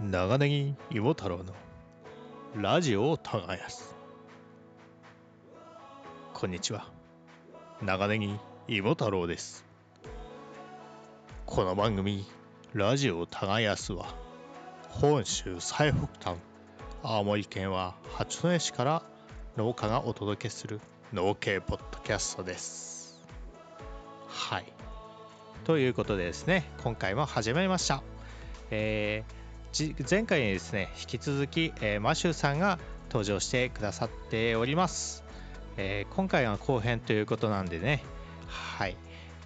長ネギ芋太郎のラジオを耕す。こんにちは。長ネギ芋太郎です。この番組ラジオを耕すは本州最北端青森県は八戸市から農家がお届けする農系ポッドキャストです。はい。ということでですね今回も始まりました。えー前回にですね引き続き、えー、マシューさんが登場してくださっております、えー、今回は後編ということなんでね。はい。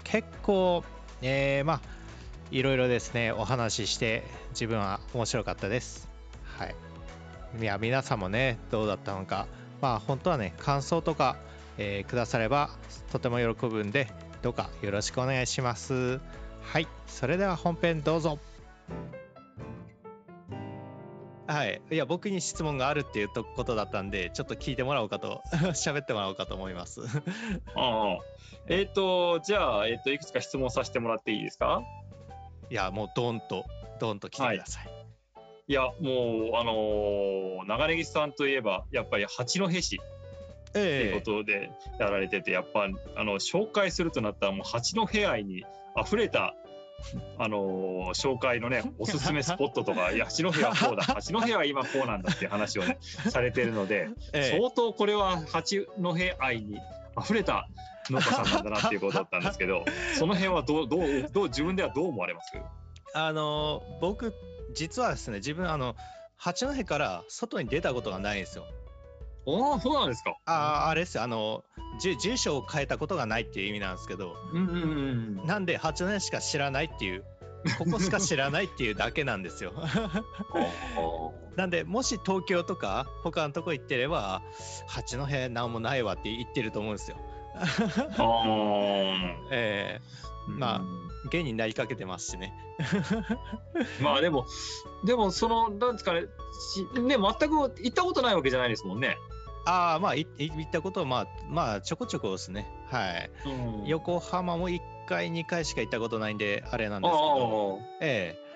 結構、えー、まあいろいろですねお話しして自分は面白かったです。はい。いや皆さんもねどうだったのか。まあ本当はね感想とか、えー、くださればとても喜ぶんでどうかよろしくお願いします。はい。それでは本編どうぞ。はい。いや、僕に質問があるっていうことだったんで、ちょっと聞いてもらおうかと、喋ってもらおうかと思います。ああ。えっ、ー、と、じゃあ、えっ、ー、と、いくつか質問させてもらっていいですか？いや、もうドンと、ドンと来てください。はい、いや、もう、あのー、長ネギさんといえば、やっぱり八戸市。っていうことでやられてて、やっぱあの紹介するとなったらもう八戸愛にあふれたあのー、紹介のね、おすすめスポットとか、いや、八戸はこうだ、八戸は今こうなんだっていう話を、ね、されてるので、ええ、相当これは八戸愛に溢れた農家さんなんだなっていうことだったんですけど、その辺はどう、どう、どう、自分ではどう思われます？あのー、僕、実はですね、自分、あの、八戸から外に出たことがないんですよ。ああ、そうなんですか。ああ、あれですよ。あの、住所を変えたことがないっていう意味なんですけど、うんうんうん、なんで八戸しか知らないっていう、ここしか知らないっていうだけなんですよ。なんで、もし東京とか他のとこ行ってれば、八戸なんもないわって言ってると思うんですよ。えー、まあ、芸になりかけてますしね。まあでも、でもその、なんですかね、ね、全く行ったことないわけじゃないですもんね。ああ、まあ、行ったことは、まあ、まあ、ちょこちょこですね。はい。うん、横浜も1回、2回しか行ったことないんで、あれなんですけど、ええ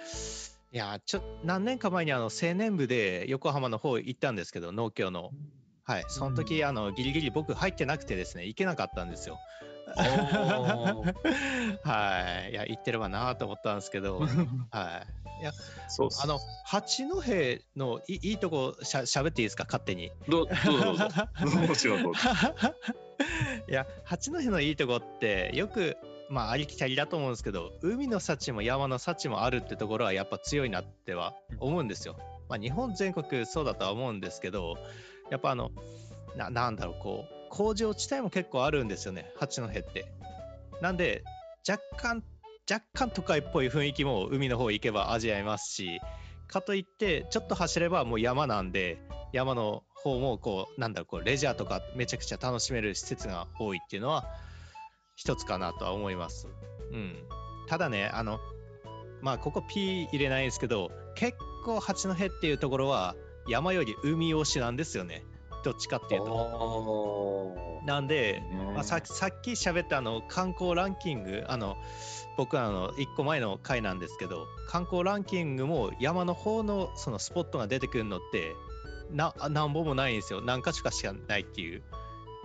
いや、ちょ、何年か前にあの青年部で横浜の方行ったんですけど、農協の。はい。その時、うん、あの、ギリギリ僕入ってなくてですね、行けなかったんですよ。はい。いや、行ってればなと思ったんですけど、はい。いや、そうあの、八戸のいいいとこしゃしゃべっていいですか、勝手に。どうぞどうぞ。もちろんどうぞ。いや、八戸のいいとこって、よく、まあ、ありきたりだと思うんですけど、海の幸も山の幸もあるってところはやっぱ強いなっては思うんですよ。まあ、日本全国そうだとは思うんですけど、やっぱあの、ななんだろう、こう、工場地帯も結構あるんですよね、八戸って。なんで、若干、若干都会っぽい雰囲気も海の方行けば味わえますし、かといって、ちょっと走ればもう山なんで、山の方もこう、なんだろう、こうレジャーとかめちゃくちゃ楽しめる施設が多いっていうのは、一つかなとは思います。うん。ただね、あの、まあ、ここ P 入れないんですけど、結構八戸っていうところは山より海推しなんですよね。どっちかっていうと。なんで、まあ、ささっき喋ったあの観光ランキング、あの僕はあの1個前の回なんですけど、観光ランキングも山の方のそのスポットが出てくるのってな、なんぼもないんですよ。何か所かしかないっていう。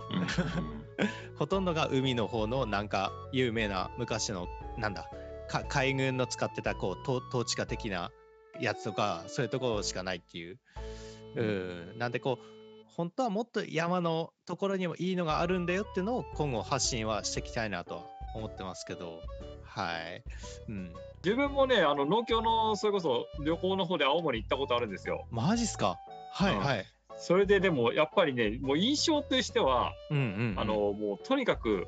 ほとんどが海の方のなんか有名な昔のなんだ海軍の使ってたこう統治下的なやつとかそういうところしかないっていう、うん、なんでこう本当はもっと山のところにもいいのがあるんだよっていうのを今後発信はしていきたいなと思ってますけど、はい。うん、自分もね、あの農協のそれこそ旅行の方で青森行ったことあるんですよ。マジっすか？はいはい。それででもやっぱりね、もう印象としては、うんうん、うん、あのもうとにかく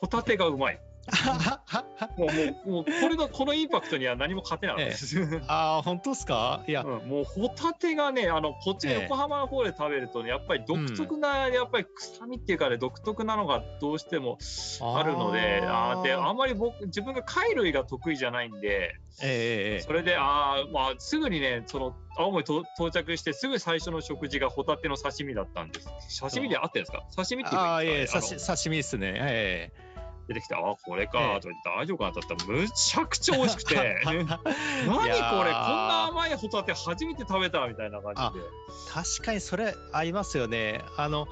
ホタテがうまい。もうもうもうこれのこのインパクトには何も勝てないです。ええ、ああ本当ですか？いや、うん、もうホタテがねあのこっち横浜の方で食べるとねやっぱり独特な、やっぱり臭みっていうかね独特なのがどうしてもあるのであであんまり僕自分が貝類が得意じゃないんで、ええ、それであまあすぐにねその青森と到着してすぐ最初の食事がホタテの刺身だったんです。刺身で合ってるんですか？刺身っていうか。ああいえ刺身ですね。ええ出てきて、あ、これか。と言って、大丈夫かなと思ったら、むちゃくちゃ美味しくて、何これ、こんな甘いホタテ初めて食べたみたいな感じで。確かにそれありますよね。あの、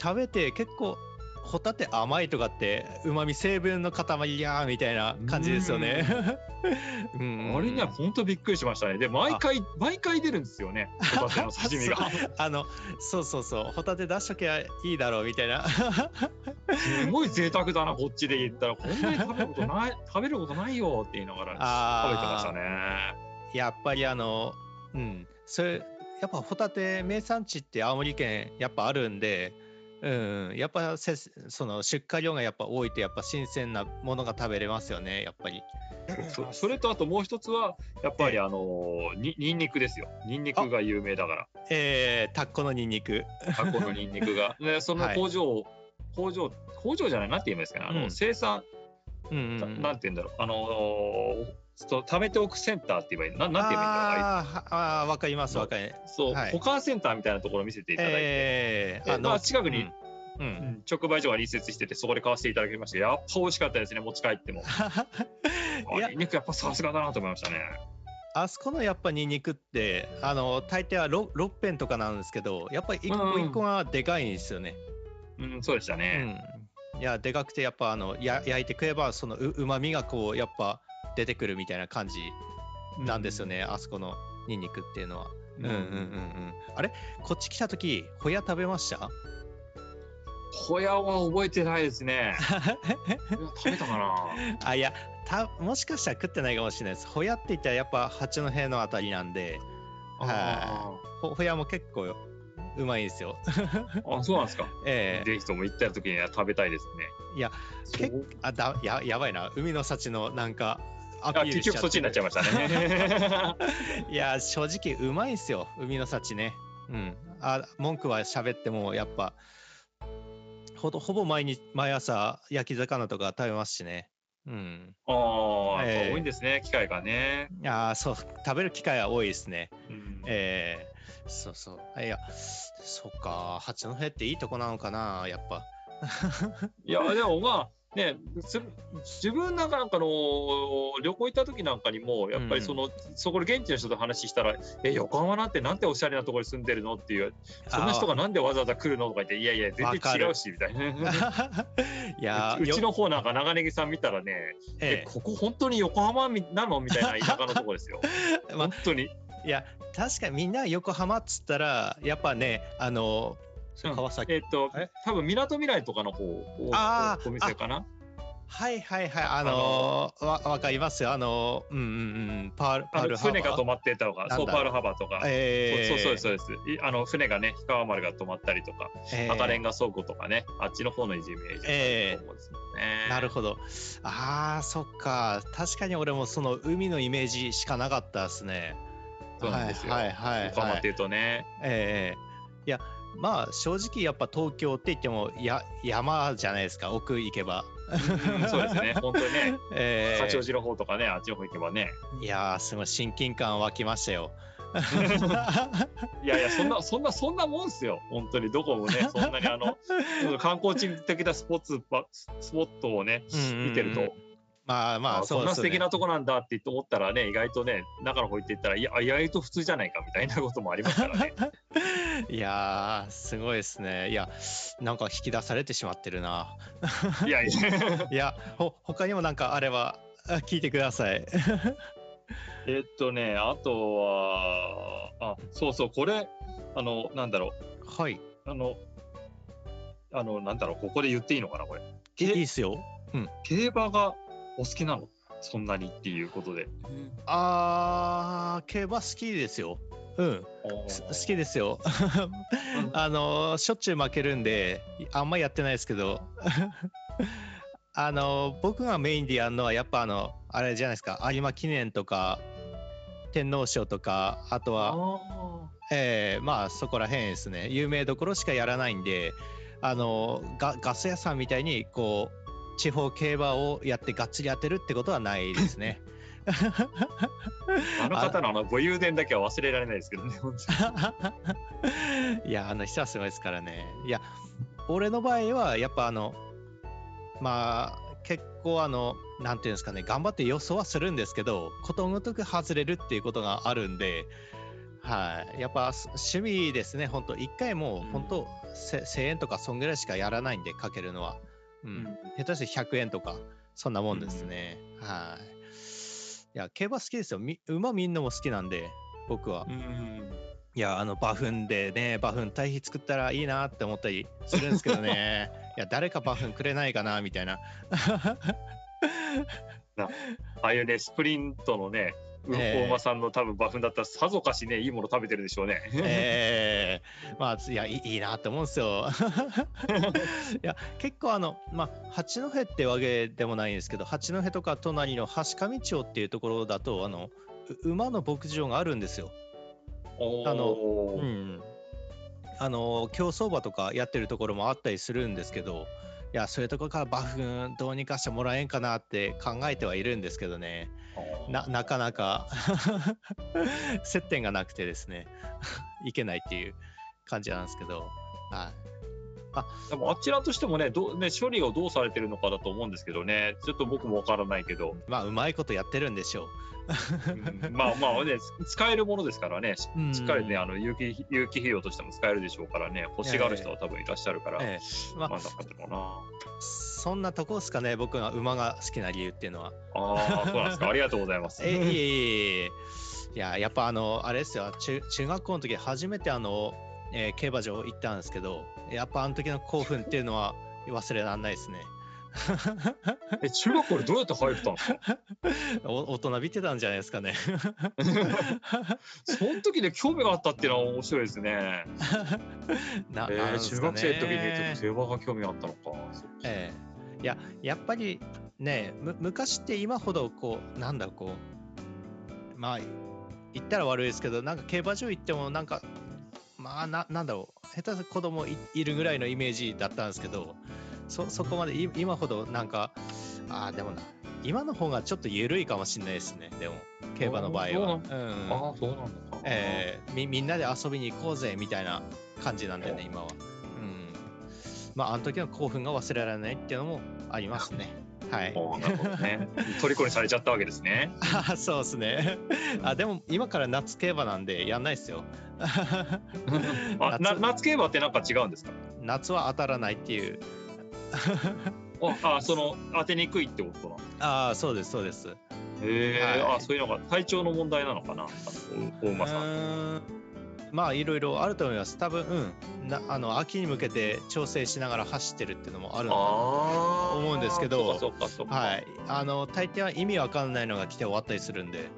食べて結構、ホタテ甘いとかってうまみ成分の塊やみたいな感じですよね。うん、あれには本当びっくりしましたね。で毎回毎回出るんですよね。ホタテの刺身が。あのそうそうそうホタテ出しときゃいいだろうみたいな。すごい贅沢だなこっちで言ったらこんなに食べることない 食べることないよって言いながら食べてましたね。やっぱりあのうんそれやっぱホタテ名産地って青森県やっぱあるんで。うん、やっぱせその出荷量がやっぱ多いとやっぱ新鮮なものが食べれますよねやっぱり。そそれとあともう一つはやっぱりあのににんにくですよ。にんにくが有名だから。えー、タッコのにんにく。タッコのにんにくが。でその工場、はい、工場工場じゃないなって言いますかね。あの、うん、生産、うんうんうん、なんて言うんだろう。あのそう貯めておくセンターって言えばいいななんて言えばいいんだろう？ああわかりますわかりそう、はい、保管センターみたいなところを見せていただいて、えー、あまあ、近くに、うん、うん、直売所が隣接しててそこで買わせていただきましたやっぱ美味しかったですね持ち帰っても。ニンニクやっぱさすがだなと思いましたね。あそこのやっぱニンニクってあの大抵は 6, 6片とかなんですけどやっぱり一個一個がでかいんですよね、うん、うん、そうでしたね、うん、いやでかくてやっぱあのや焼いてくればそのうまみがこうやっぱ出てくるみたいな感じなんですよね、うん、あそこのニンニクっていうのは。うんうんうんうん。あれこっち来た時ホヤ食べました？ホヤは覚えてないですね。食べたかな？あいやたもしかしたら食ってないかもしれないです。ホヤって言ったらやっぱ八戸のあたりなんで、はい、ホヤも結構うまいですよ。あ、そうなんですか。ええー、ぜひとも行った時には食べたいですね。いや、けあだややばいな。海の幸のなんかアピール結局そっちになっちゃいましたね。いや、正直うまいんすよ、海の幸ね。うん。あ文句は喋っても、やっぱ、ほほぼ毎日毎朝焼き魚とか食べますしね。うん。ああ、えー、多いんですね、機会がね。いやそう、食べる機会は多いですね。うん、えー、そうそう。いや、そっか、八戸っていいとこなのかな、やっぱ。いや、でもまあ、ね、自分なんかの旅行行った時なんかにもやっぱりその、うん、そこで現地の人と話したら「え横浜なんてなんておしゃれなところに住んでるの?」っていう「そんな人がなんでわざわざ来るの?」とか言って「いやいや全然違うし」みたいな。いやうちの方なんか長ネギさん見たらね「ええ、ここ本当に横浜なの?」みたいな田舎のとこですよ。本当に。いや確かにみんな横浜っつったらやっぱねあの川崎。えっ、と、多分みなとみらいとかの方、あお店かな？はいはいはい、あのー、わわかりますよ、あのー、うんうんうん、パール、パール船が止まってたとか、そう、パールハーバーとか、えー、そうそうそうです。あの船がね、氷川丸が止まったりとか、えー、赤レンガ倉庫とかね、あっちの方のイメージえー、なるほど。ああ、そっか。確かに俺もその海のイメージしかなかったですね。そうなんですよ。はいはい、はい、横浜っていうとね。ええー、いや、まあ正直やっぱ東京って言ってもや山じゃないですか奥行けば。そうですね。本当にね、えー、八王子の方とかねあっちの方行けばね。いやすごい親近感湧きましたよ。いやいやそんなそんなそんなもんすよ。本当にどこもね そんなにあの観光地的なスポーツスポットをね見てるとまあまあ、そんな素敵なとこなんだって思ったらね、意外とね、中の方行っていったら、いや、意外と普通じゃないかみたいなこともありますからね。いやー、すごいですね。いや、なんか引き出されてしまってるな。いやいや。いや、ほ、他にもなんかあれば、聞いてください。えっとね、あとは、あ、そうそう、これ、あの、なんだろう。はい。あの、あの、なんだろう、ここで言っていいのかな、これ。いいですよ。うん。競馬がお好きなの？そんなにっていうことで。ああ、競馬好きですよ。うん、好きですよ。あの、しょっちゅう負けるんで、あんまやってないですけど、あの、僕がメインでやるのは、やっぱあの、あれじゃないですか、有馬記念とか、天皇賞とか、あとは、えー、まあそこら辺ですね、有名どころしかやらないんで、あのガガス屋さんみたいにこう地方競馬をやってがっつり当てるってことはないですね。あの方のあの武勇伝だけは忘れられないですけどね、いや、あの人はすごいですからね。いや、俺の場合は、やっぱあの、まあ、構あのなんていうんですかね頑張って予想はするんですけどことごとく外れるっていうことがあるんではい、やっぱ趣味ですね、本当、一回もう本当、1000円とかそんぐらいしかやらないんで、かけるのは。うん、下手して100円とか、そんなもんですね。はい。いや、競馬好きですよ。馬見んのも好きなんで、僕は。いや、あの、馬糞でね、馬糞堆肥作ったらいいなって思ったりするんですけどね。いや、誰か馬糞くれないかな、みたいな。ああいうね、スプリントのね、大間さんの多分馬糞だったらさぞかしねいいもの食べてるでしょうね。ええー、まあいやいいなって思うんですよ。いや結構あのまあ八戸ってわけでもないんですけど八戸とか隣の橋上町っていうところだとあの馬の牧場があるんですよ。あのうんあの競走馬とかやってるところもあったりするんですけど。いやそういうところから馬糞どうにかしてもらえんかなって考えてはいるんですけどねななかなか 接点がなくてですね。いけないっていう感じなんですけど、はい、あでもあちらとしてもねどね処理をどうされてるのかだと思うんですけどね。ちょっと僕もわからないけど。まあうまいことやってるんでしょううん、まあまあね使えるものですからね。しっかりねあの有機有機肥料としても使えるでしょうからね。欲しがる人は多分いらっしゃるから、ええ。まあ、まあ、なんかな。そんなとこですかね。僕が馬が好きな理由っていうのは。ああそうなんですか。ありがとうございます。えいえいえいややっぱあのあれですよ。中中学校の時初めてあの、えー、競馬場行ったんですけどやっぱあの時の興奮っていうのは忘れられないですね え中学校でどうやって入ったんですか大人びてたんじゃないですかね。その時で興味があったっていうのは面白いですね。な、えー、中学生の時に競馬が興味があったのか。ええ。ー、いややっぱりね昔って今ほどこうなんだこうまあ言ったら悪いですけどなんか競馬場行ってもなんかまあななんだろう下手す子供いいるぐらいのイメージだったんですけどそそこまで今ほどなんかああでもな今の方がちょっと緩いかもしれないですねでも競馬の場合は。うん、ああそうなんだえー、みみんなで遊びに行こうぜみたいな感じなんでね今は。うんまああの時の興奮が忘れられないっていうのもありますね。はい。なるほどね。虜にされちゃったわけですね。あそうですね。あでも今から夏競馬なんでやんないですよ。あ夏夏競馬ってなんか違うんですか？夏は当たらないっていうああその当てにくいってことなああそうですそうです。へえ、はい、あそういうのが体調の問題なのかな？大馬さん。まあいろいろあると思います。多分うん。なあの秋に向けて調整しながら走ってるっていうのもあると思うんですけど。はい。あの大抵は意味わかんないのが来て終わったりするんで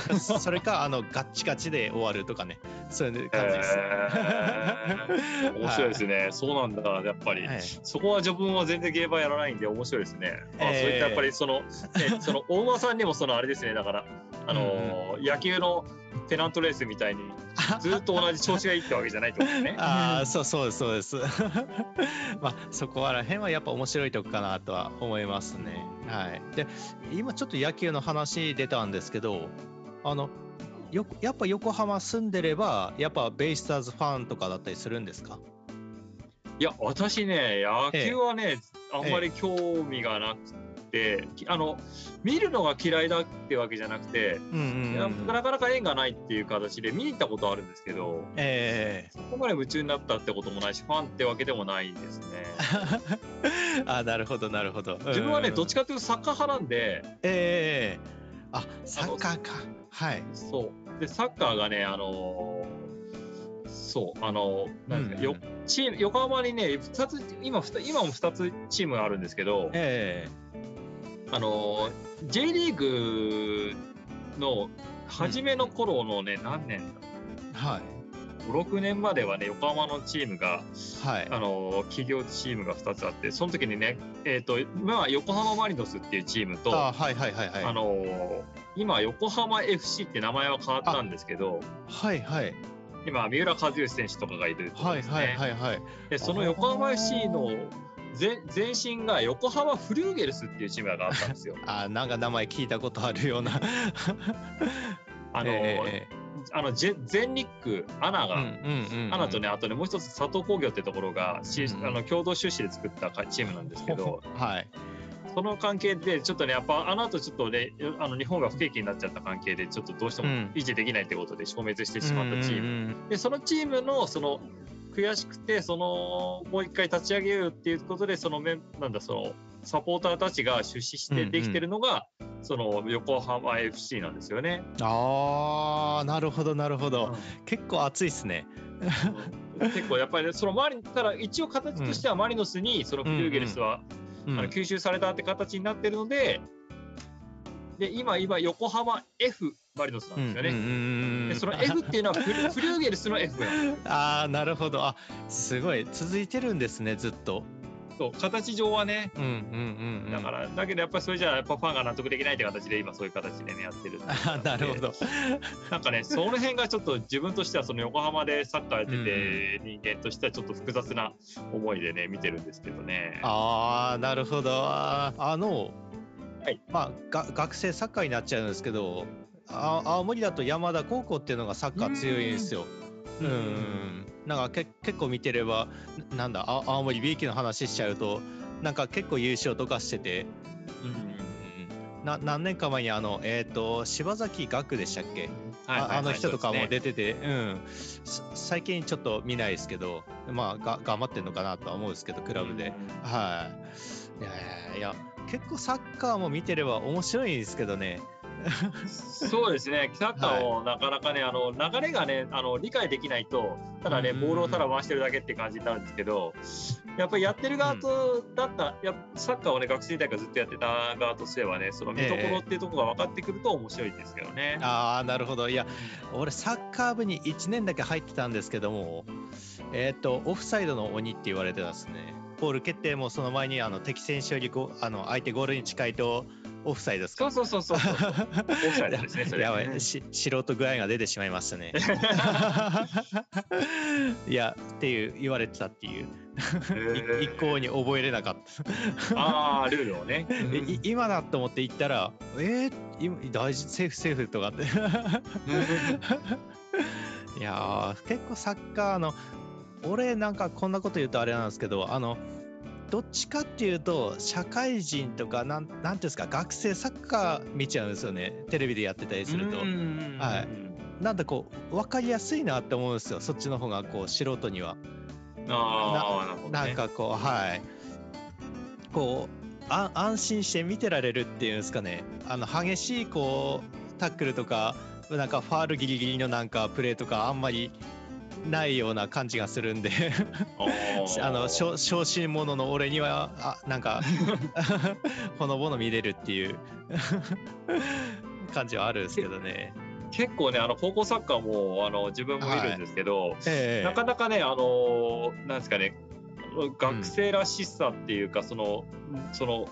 それかあのガッチガチで終わるとかねそういう感じです。えー、面白いですね、はい、そうなんだやっぱり、はい、そこは自分は全然ゲーバーやらないんで面白いですね。あ、そういったやっぱりその、え その大間さんにもそのあれですねだからあの、うん、野球のペナントレースみたいにずっと同じ調子がいいってわけじゃないってことですね。ああそうそうですそうです。まあそこら辺はやっぱ面白いとこかなとは思いますね。はい。で今ちょっと野球の話出たんですけどあのよやっぱ横浜住んでればやっぱベイスターズファンとかだったりするんですか？いや私ね野球はね、ええ、あんまり興味がなくて、え、あの見るのが嫌いだってわけじゃなくて、うんうんうん、なかなか縁がないっていう形で見に行ったことあるんですけど、えー、そこまで夢中になったってこともないしファンってわけでもないですね。あなるほどなるほど。自分はねどっちかというとサッカー派なんで。ええーあサッカーか。はい。そう。でサッカーがねあのー、そうあのー、なんですか、よチーム横浜にね2つ今今も2つチームがあるんですけど、えー、あのー、J リーグの初めの頃のね、うん、何年はい56年まではね横浜のチームが、はい、あの企業チームが2つあってその時にね、えーと、今は横浜マリノスっていうチームとあ、はいはいはいはい、あの今横浜 FC って名前は変わったんですけどはいはい。今三浦知良選手とかがいるところですね、はいはいはいはい、でその横浜 FC の前前身が横浜フリューゲルスっていうチームがあったんですよ。あなんか名前聞いたことあるような。あの、えーあの全日空アナが、アナとねあとねもう一つ佐藤工業ってところが、うんうん、あの共同出資で作ったチームなんですけど、はい、その関係でちょっとねやっぱあの後ちょっとねあの日本が不景気になっちゃった関係でちょっとどうしても維持できないってことで消滅してしまったチーム、でそのチームのその悔しくてそのもう一回立ち上げようっていうことでそのめなんだそのサポーターたちが出資してできてるのが、うんうん、その横浜 FC なんですよね。ああなるほどなるほど、うん、結構熱いですね。結構やっぱり、ね、その周りただ一応形としてはマリノスにそのフリューゲルスは、うんうん、あの吸収されたって形になってるので、で今今横浜 F マリノスなんですよね。うんうんうん、でその F っていうのはフリューゲルスの F なんです。ああなるほどあすごい続いてるんですねずっと。そう形上はね、うんうんうんうん、だからだけどやっぱりそれじゃやっぱファンが納得できないって形で今そういう形でねやってるあ なるほど。なんかねその辺がちょっと自分としてはその横浜でサッカーやってて、人間としてはちょっと複雑な思いでね見てるんですけどね。ああなるほど。あのはい、まあが学生サッカーになっちゃうんですけどあ青森だと山田高校っていうのがサッカー強いんですよ。うんなんかけ結構見てればなんだ青森 B 期の話しちゃうとなんか結構優勝とかしてて、うん、な何年か前にあの、えーと、柴崎岳でしたっけ、はいはいはい、あの人とかも出てて、うね、うん最近ちょっと見ないですけどまあが頑張ってるのかなとは思うんですけどクラブで、うん、はい。いやいや結構サッカーも見てれば面白いんですけどねそうですね、サッカーをなかなかね、はい、あの流れがねあの理解できないと、ただね、ボールをただ回してるだけって感じになるんですけど、やっぱりやってる側と、だったやサッカーをね、学生時代からずっとやってた側とすればね、その見どころっていうところが分かってくると面白いですけどね。えー、ああ、なるほど。いや、俺、サッカー部に1年だけ入ってたんですけども、えっ、ー、と、オフサイドの鬼って言われてますね。ボール決定もその前にあの敵選手よりごあの相手ゴールに近いとオフサイドですか？そうそうそうそう。オフサイドですねそれ。やばい。し素人具合が出てしまいましたね。いやっていう言われてたっていう。一向に覚えれなかった。ああルールをね、今だと思って行ったらえー、大事セーフセーフとかって。いや結構サッカーの俺なんかこんなこと言うとあれなんですけどあのどっちかっていうと社会人とかなんなんていうんですか学生サッカー見ちゃうんですよね。テレビでやってたりすると。はい、なんだこう分かりやすいなって思うんですよ。そっちの方がこう素人には。あな、ね、なんかこうはい。こうあ安心して見てられるっていうんですかね。あの激しいこうタックルとかなんかファールギリギリのなんかプレーとかあんまりないような感じがするんで。あ の小心者の俺にはあなんか ほのぼの見れるっていう。感じはあるんですけどね。結構ねあの高校サッカーもあの自分も見るんですけど、はい。えー、なかなかねあのなんですかね学生らしさっていうか、うん、そのその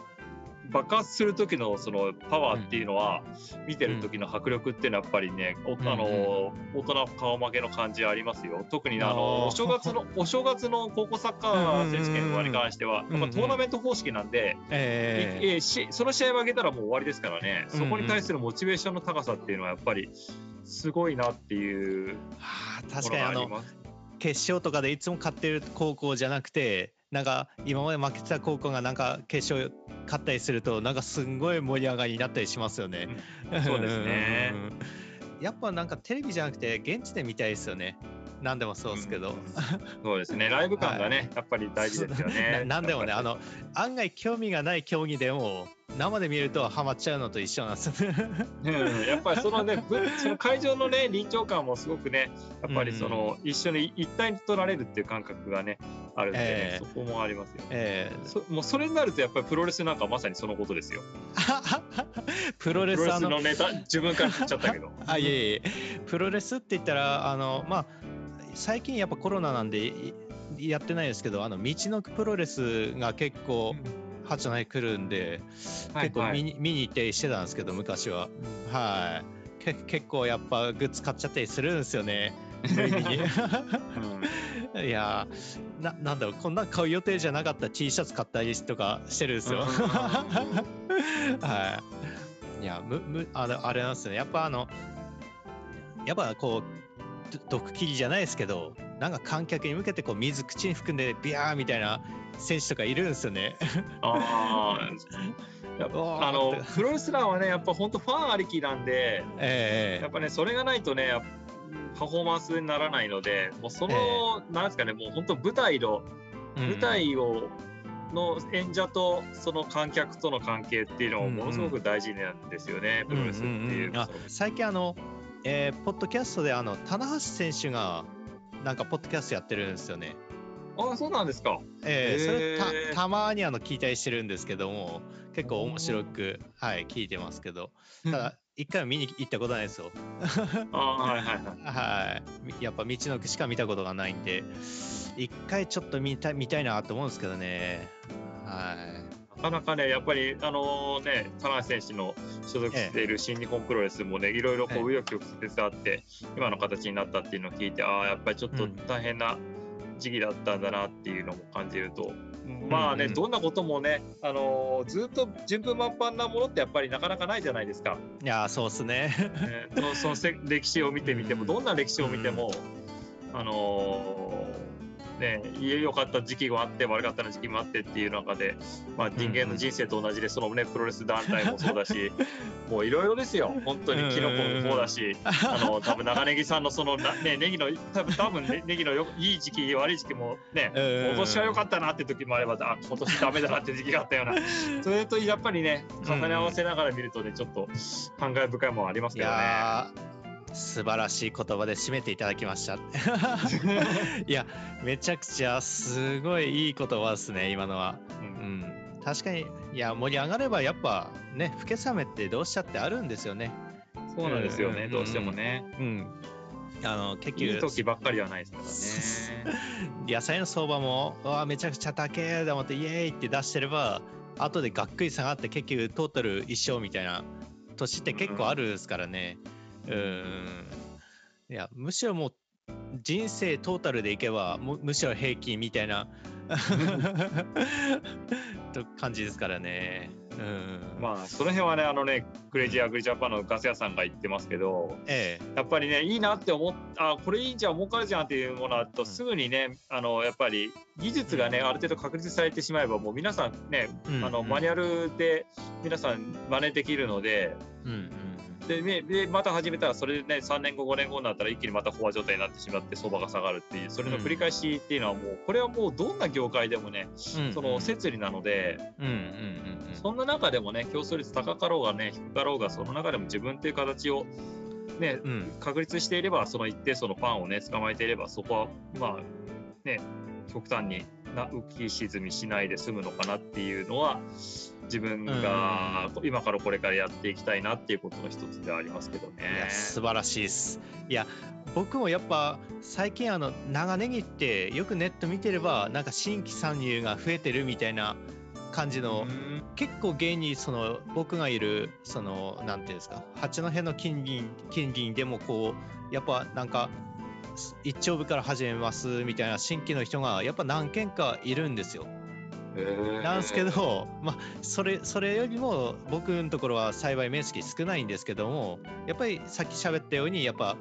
爆発する時のそのパワーっていうのは、見てる時の迫力っていうのはやっぱりね、おあの大人顔負けの感じありますよ。特にあのお正月の お正月の高校サッカー選手権に関しては、トーナメント方式なんで、えー、しその試合を負けたらもう終わりですからね、そこに対するモチベーションの高さっていうのはやっぱりすごいなっていうはあ、確かにあの決勝とかでいつも勝ってる高校じゃなくてなんか今まで負けてた高校がなんか決勝勝ったりするとなんかすんごい盛り上がりになったりしますよね。うん、そうですね。やっぱなんかテレビじゃなくて現地で見たいですよね。何でもそうですけど、うん、そうですね。ライブ感がね、はい、やっぱり大事ですよね。何でもねあの案外興味がない競技でも生で見るとハマっちゃうのと一緒なんですよね。やっぱりそのねその会場のね臨場感もすごくねやっぱりその、うん、一緒に一体に取られるっていう感覚がねあるんで、ねえー、そこもありますよ、ね。えー、そもうそれになるとやっぱりプロレスなんかまさにそのことですよ。プロレスのネタ自分から言っちゃったけど。あいえいえプロレスって言ったらあのまあ最近やっぱコロナなんでやってないですけどあの道のプロレスが結構、八内来るんで、結構見に,、見に行ったりしてたんですけど昔は、はい。け結構やっぱグッズ買っちゃったりするんですよね。いやななんだろうこんな買う予定じゃなかった T シャツ買ったりとかしてるんですよ。はい。いやむむあれあれなんですね。やっぱあのやっぱこう毒切りじゃないですけどなんか観客に向けてこう水口に含んでビャーみたいな選手とかいるんですよね。ああのプロレスラーはねやっぱ本当ファンありきなんで、えー、やっぱねそれがないとねパフォーマンスにならないのでもうその、えー、なんですかねもう本当舞台の、舞台をの演者とその観客との関係っていうのもものすごく大事なんですよね、プロレスっていう。最近あの、えー、ポッドキャストであの棚橋選手がなんかポッドキャストやってるんですよね。あそうなんですか。えー、それたたまにあの聞いたりしてるんですけども結構面白くはい聞いてますけどただ一回も見に行ったことないですよ。あはいはいはい。はい。やっぱ道のくしか見たことがないんで一回ちょっと見た見たいなと思うんですけどね。はい。なかなかね、やっぱり、あのー、ね、田中選手の所属している新日本プロレスもね、いろいろこう、紆余曲折あって、今の形になったっていうのを聞いて、ああ、やっぱりちょっと大変な時期だったんだなっていうのも感じると、まあね、うん。うん、どんなこともね、あのー、ずっと順風満帆なものってやっぱりなかなかないじゃないですか。いやそうっすね。えー、その歴史を見てみても、どんな歴史を見ても、あのーね、良かった時期もあって悪かった時期もあってっていう中で、まあ、人間の人生と同じでそのねプロレス団体もそうだしもういろいろですよ。本当にキノコもそうだしあの多分長ネギさんのそのねネギの多分多分ね ネギのよいい時期悪い時期もね今年は良かったなって時もあればあ今年ダメだなって時期があったような。それとやっぱりね重ね合わせながら見るとねちょっと感慨深いものありますけどね。素晴らしい言葉で締めていただきました。いやめちゃくちゃすごいいい言葉ですね今のは、うん、うん、確かにいや盛り上がればやっぱね老けさめってどうしちゃってあるんですよね。そうなんですよね、うん、どうしてもね。うん。あの結局いい時ばっかりはないですからね。野菜の相場もわめちゃくちゃ高えと思ってイエーイって出してれば後でがっくり下がって結局トータル一生みたいな年って結構あるですからね、うんうんいやむしろもう人生トータルでいけばむむしろ平均みたいな。と感じですからね。うん、まあその辺はねあのねクレイジーアグリジャパンのガス屋さんが言ってますけど、ええ、やっぱりねいいなって思っあこれいいんじゃん儲かるじゃんっていうものだと、すぐにねあのやっぱり技術がね、うん、ある程度確立されてしまえばもう皆さんね、うん、あのマニュアルで皆さん真似できるので、うんうんでね、でまた始めたらそれでね3年後5年後になったら一気にまた飽和状態になってしまって相場が下がるっていうそれの繰り返しっていうのはもうこれはもうどんな業界でもね、うん、その摂理なので、うんうんうんうん、そんな中でもね競争率高かろうがね低かろうがその中でも自分っていう形をね、うん、確立していればその一定そのファンをね捕まえていればそこはまあね極端にな浮き沈みしないで済むのかなっていうのは自分が今からこれからやっていきたいなっていうことの一つではありますけどね。いや素晴らしいです。いや僕もやっぱ最近あの長ネギってよくネット見てればなんか新規参入が増えてるみたいな感じの結構現にその僕がいるそのなんていうんですか八戸の近隣近隣でもこうやっぱなんか一丁部から始めますみたいな新規の人がやっぱ何件かいるんですよ。なんですけど、まあ、それそれよりも僕のところは栽培面積少ないんですけどもやっぱりさっき喋ったようにやっぱ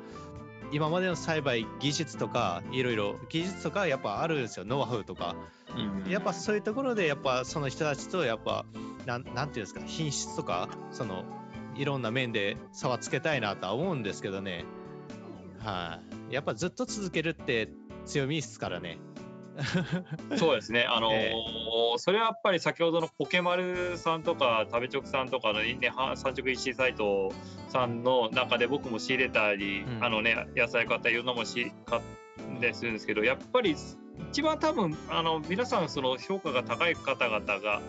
今までの栽培技術とかいろいろ技術とかやっぱあるんですよ。ノウハウとか、うん、やっぱそういうところでやっぱその人たちとやっぱなんなんていうんですか品質とかそのいろんな面で差はつけたいなとは思うんですけどね。はい、やっぱずっと続けるって強みですからね そうですね、あのーえー、それはやっぱり先ほどのポケマルさんとか食べチョクさんとかの、ね、産直 EC サイトさんの中で僕も仕入れたり、うん、あのね、野菜買ったりいろんなものし買ったするんですけどやっぱり一番多分あの皆さんその評価が高い方々が、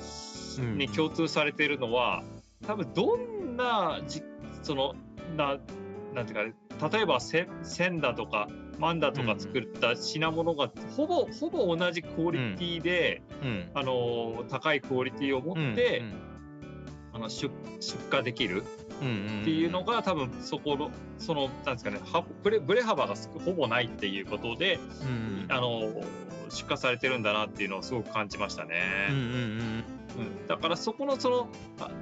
うん、に共通されているのは多分どんなじそのななんていうか例えば線だとかマンダとか作った品物がほぼ、ほぼ同じクオリティで、うん、あの高いクオリティを持って、うん、あの出出荷できるっていうのが多分そこのそのなんですかねブレブレ幅がほぼないっていうことで、あの出荷されてるんだなっていうのをすごく感じましたね。うんうんうんうん、だからそこのその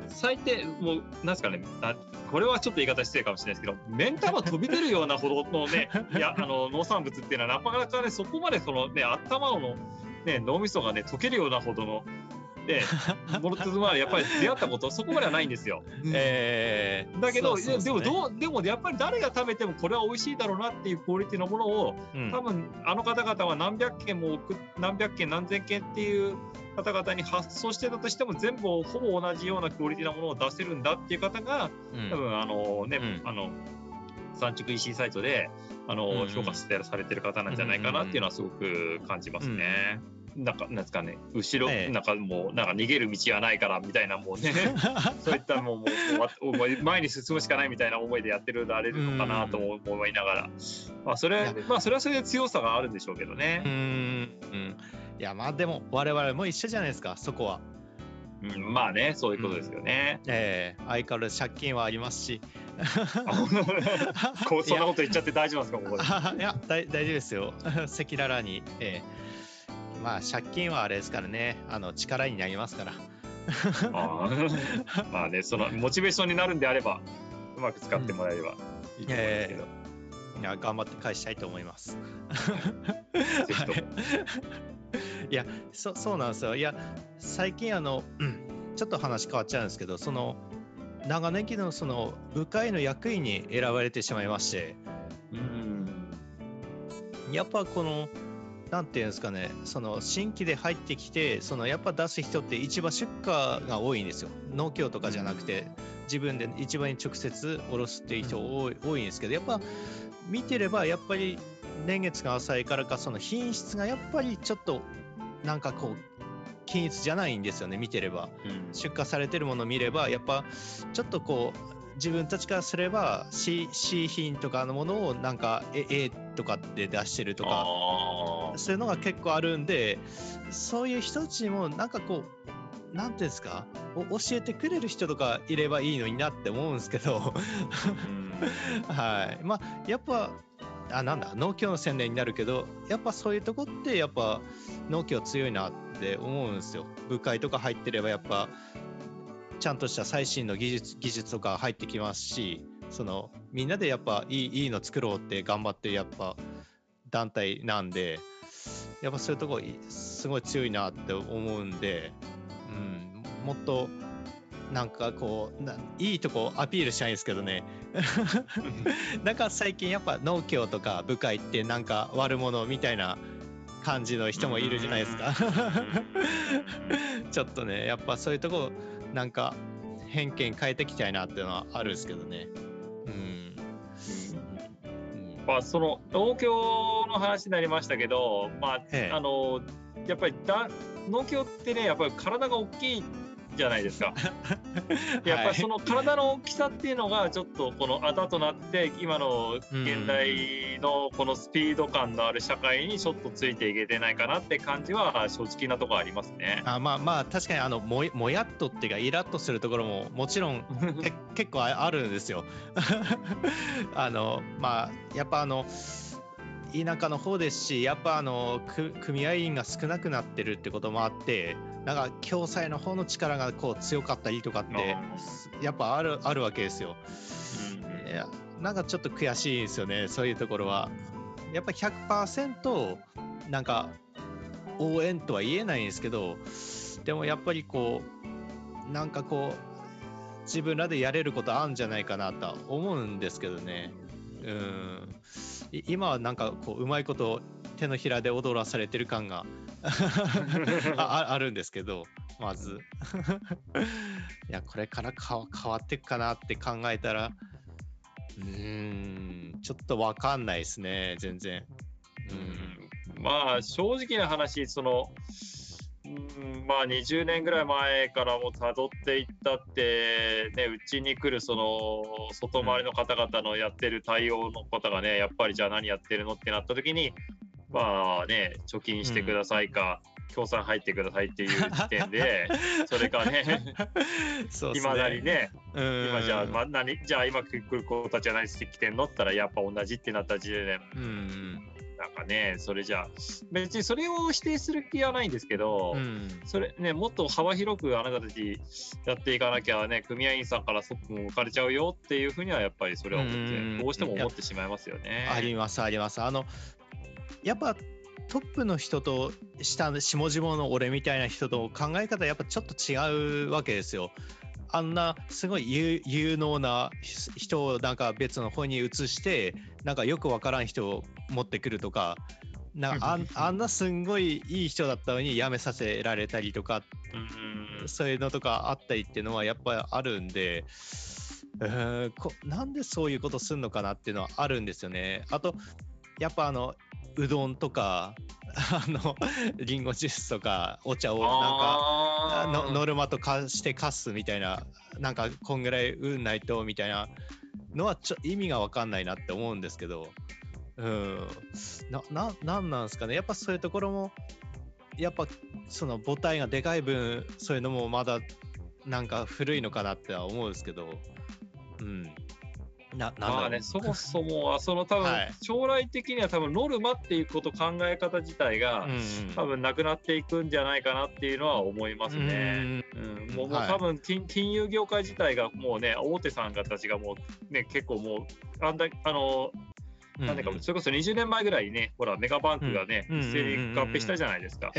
最低もうなんですかねこれはちょっと言い方失礼かもしれないですけど目ん玉飛び出るようなほどのね いやあの農産物っていうのはなかなかねそこまでそのね頭のねね、脳みそがね溶けるようなほどので、ボルトズマールやっぱり出会ったことそこまではないんですよ。えー、だけどでもどうでもやっぱり誰が食べてもこれは美味しいだろうなっていうクオリティのものを、うん、多分あの方々は何百件も何百件何千件っていう方々に発送してたとしても全部ほぼ同じようなクオリティなものを出せるんだっていう方が、うん、多分あのね、うん、あの産直 EC サイトであの、評価してされてる方なんじゃないかなっていうのはすごく感じますね。なんかなんですかね後ろ、ええ、なんかもうなんか逃げる道はないからみたいなもうね そういったもうもう前に進むしかないみたいな思いでやってるられるのかなと思いながら、まあそれまあそれはそれで強さがあるんでしょうけどね。うんうんいやまあでも我々も一緒じゃないですかそこは。うん、まあねそういうことですよね。うん、ええー、相変わらず借金はありますし。こうそんなこと言っちゃって大丈夫ですかここで。いや大大丈夫ですよ。赤裸々に。ええーまあ借金はあれですからね。あの力になりますから。あ まあねそのモチベーションになるんであればうまく使ってもらえればいいと思うんですけど、いや頑張って返したいと思います。いやそそうなんですよ。いや最近あの、うん、ちょっと話変わっちゃうんですけどその長年期のその部会の役員に選ばれてしまいまして、うん、やっぱこのなんていうんですかね、その新規で入ってきて、そのやっぱ出す人って市場出荷が多いんですよ。農協とかじゃなくて、自分で市場に直接卸すっていう人多い,、多いんですけど、やっぱ見てれば、やっぱり年月が浅いからか、その品質がやっぱりちょっとなんかこう、均一じゃないんですよね、見てれば。うん、出荷されてるものを見れば、やっぱちょっとこう、自分たちからすれば C, C 品とかのものをなんか A とかって出してるとかそういうのが結構あるんでそういう人たちもなんかこうなんていうんですか教えてくれる人とかいればいいのになって思うんですけど。はい。まあやっぱあなんだ農協の宣伝になるけどやっぱそういうとこってやっぱ農協強いなって思うんですよ。部会とか入ってればやっぱちゃんとした最新の技術技術とか入ってきますしそのみんなでやっぱいいいいの作ろうって頑張ってやっぱ団体なんでやっぱそういうとこすごい強いなって思うんで、うん、もっとなんかこういいとこアピールしたいんですけどね。なんか最近やっぱ農協とか部会ってなんか悪者みたいな感じの人もいるじゃないですか。ちょっとねやっぱそういうとこなんか偏見変えていきたいなっていうのはあるんですけどね。うん。まあ、その農協の話になりましたけど、まあ、ええ、あのやっぱりだ農協ってねやっぱり体が大きいじゃないですか。やっぱりその体の大きさっていうのがちょっとこのあだとなって今の現代のこのスピード感のある社会にちょっとついていけてないかなって感じは正直なところありますね。あまあまあ確かにあのももやっとっていうかイラッとするところももちろん 結構あるんですよ。あのまあやっぱあの田舎の方ですしやっぱあの組合員が少なくなってるってこともあってなんか共済の方の力がこう強かったりとかってやっぱあるあるわけですよ、うん、いやなんかちょっと悔しいですよねそういうところは。やっぱ100%なんか応援とは言えないんですけどでもやっぱりこうなんかこう自分らでやれることあるんじゃないかなと思うんですけどね。うん。今はなんかこううまいこと手のひらで踊らされてる感が あ あるんですけどまず。いやこれから変わっていくかなって考えたらうんちょっと分かんないですね全然。うん。まあ正直な話そのうんまあ20年ぐらい前からもたどっていったってねうちに来るその外回りの方々のやってる対応の方がねやっぱりじゃあ何やってるのってなった時にまあね貯金してくださいか、うん、協賛入ってくださいっていう時点で それかねいま、ね、だにね今じゃあ、まあ、何じゃあ今来る子たちは何してきてんのって言ったらやっぱ同じってなった時点で、うん。なんかね、それじゃ別にそれを否定する気はないんですけど、うん、それね、もっと幅広くあなたたちやっていかなきゃね、組合員さんからそっも置かれちゃうよっていうふうにはやっぱりそれは思って、どうしても思ってしまいますよね。あります、あります。あの、やっぱトップの人と下下々の俺みたいな人と考え方やっぱちょっと違うわけですよ。あんなすごい有能な人をなんか別の方に移してなんかよくわからん人を持ってくるとかなああんなすんごいいい人だったのに辞めさせられたりとか、そういうのとかあったりっていうのはやっぱりあるんで、えー、こなんでそういうことすんのかなっていうのはあるんですよね。あとやっぱあのうどんとか あのリンゴジュースとかお茶をなんかノルマとかして貸すみたいななんかこんぐらい運ないとみたいなのはちょ意味が分かんないなって思うんですけど。うん。なななんなんですかね。やっぱそういうところもやっぱその母体がでかい分そういうのもまだなんか古いのかなっては思うんですけど。うんなまあね、そもそもはその多分、将来的には多分ノルマっていうこと考え方自体が、多分なくなっていくんじゃないかなっていうのは思いますね。うん、もうもう多分金金融業界自体がもうね大手さんたちがもうね結構もうあんだあのなんでか、それこそ20年前ぐらいにね、ほら、メガバンクがね、一斉に合併したじゃないですか。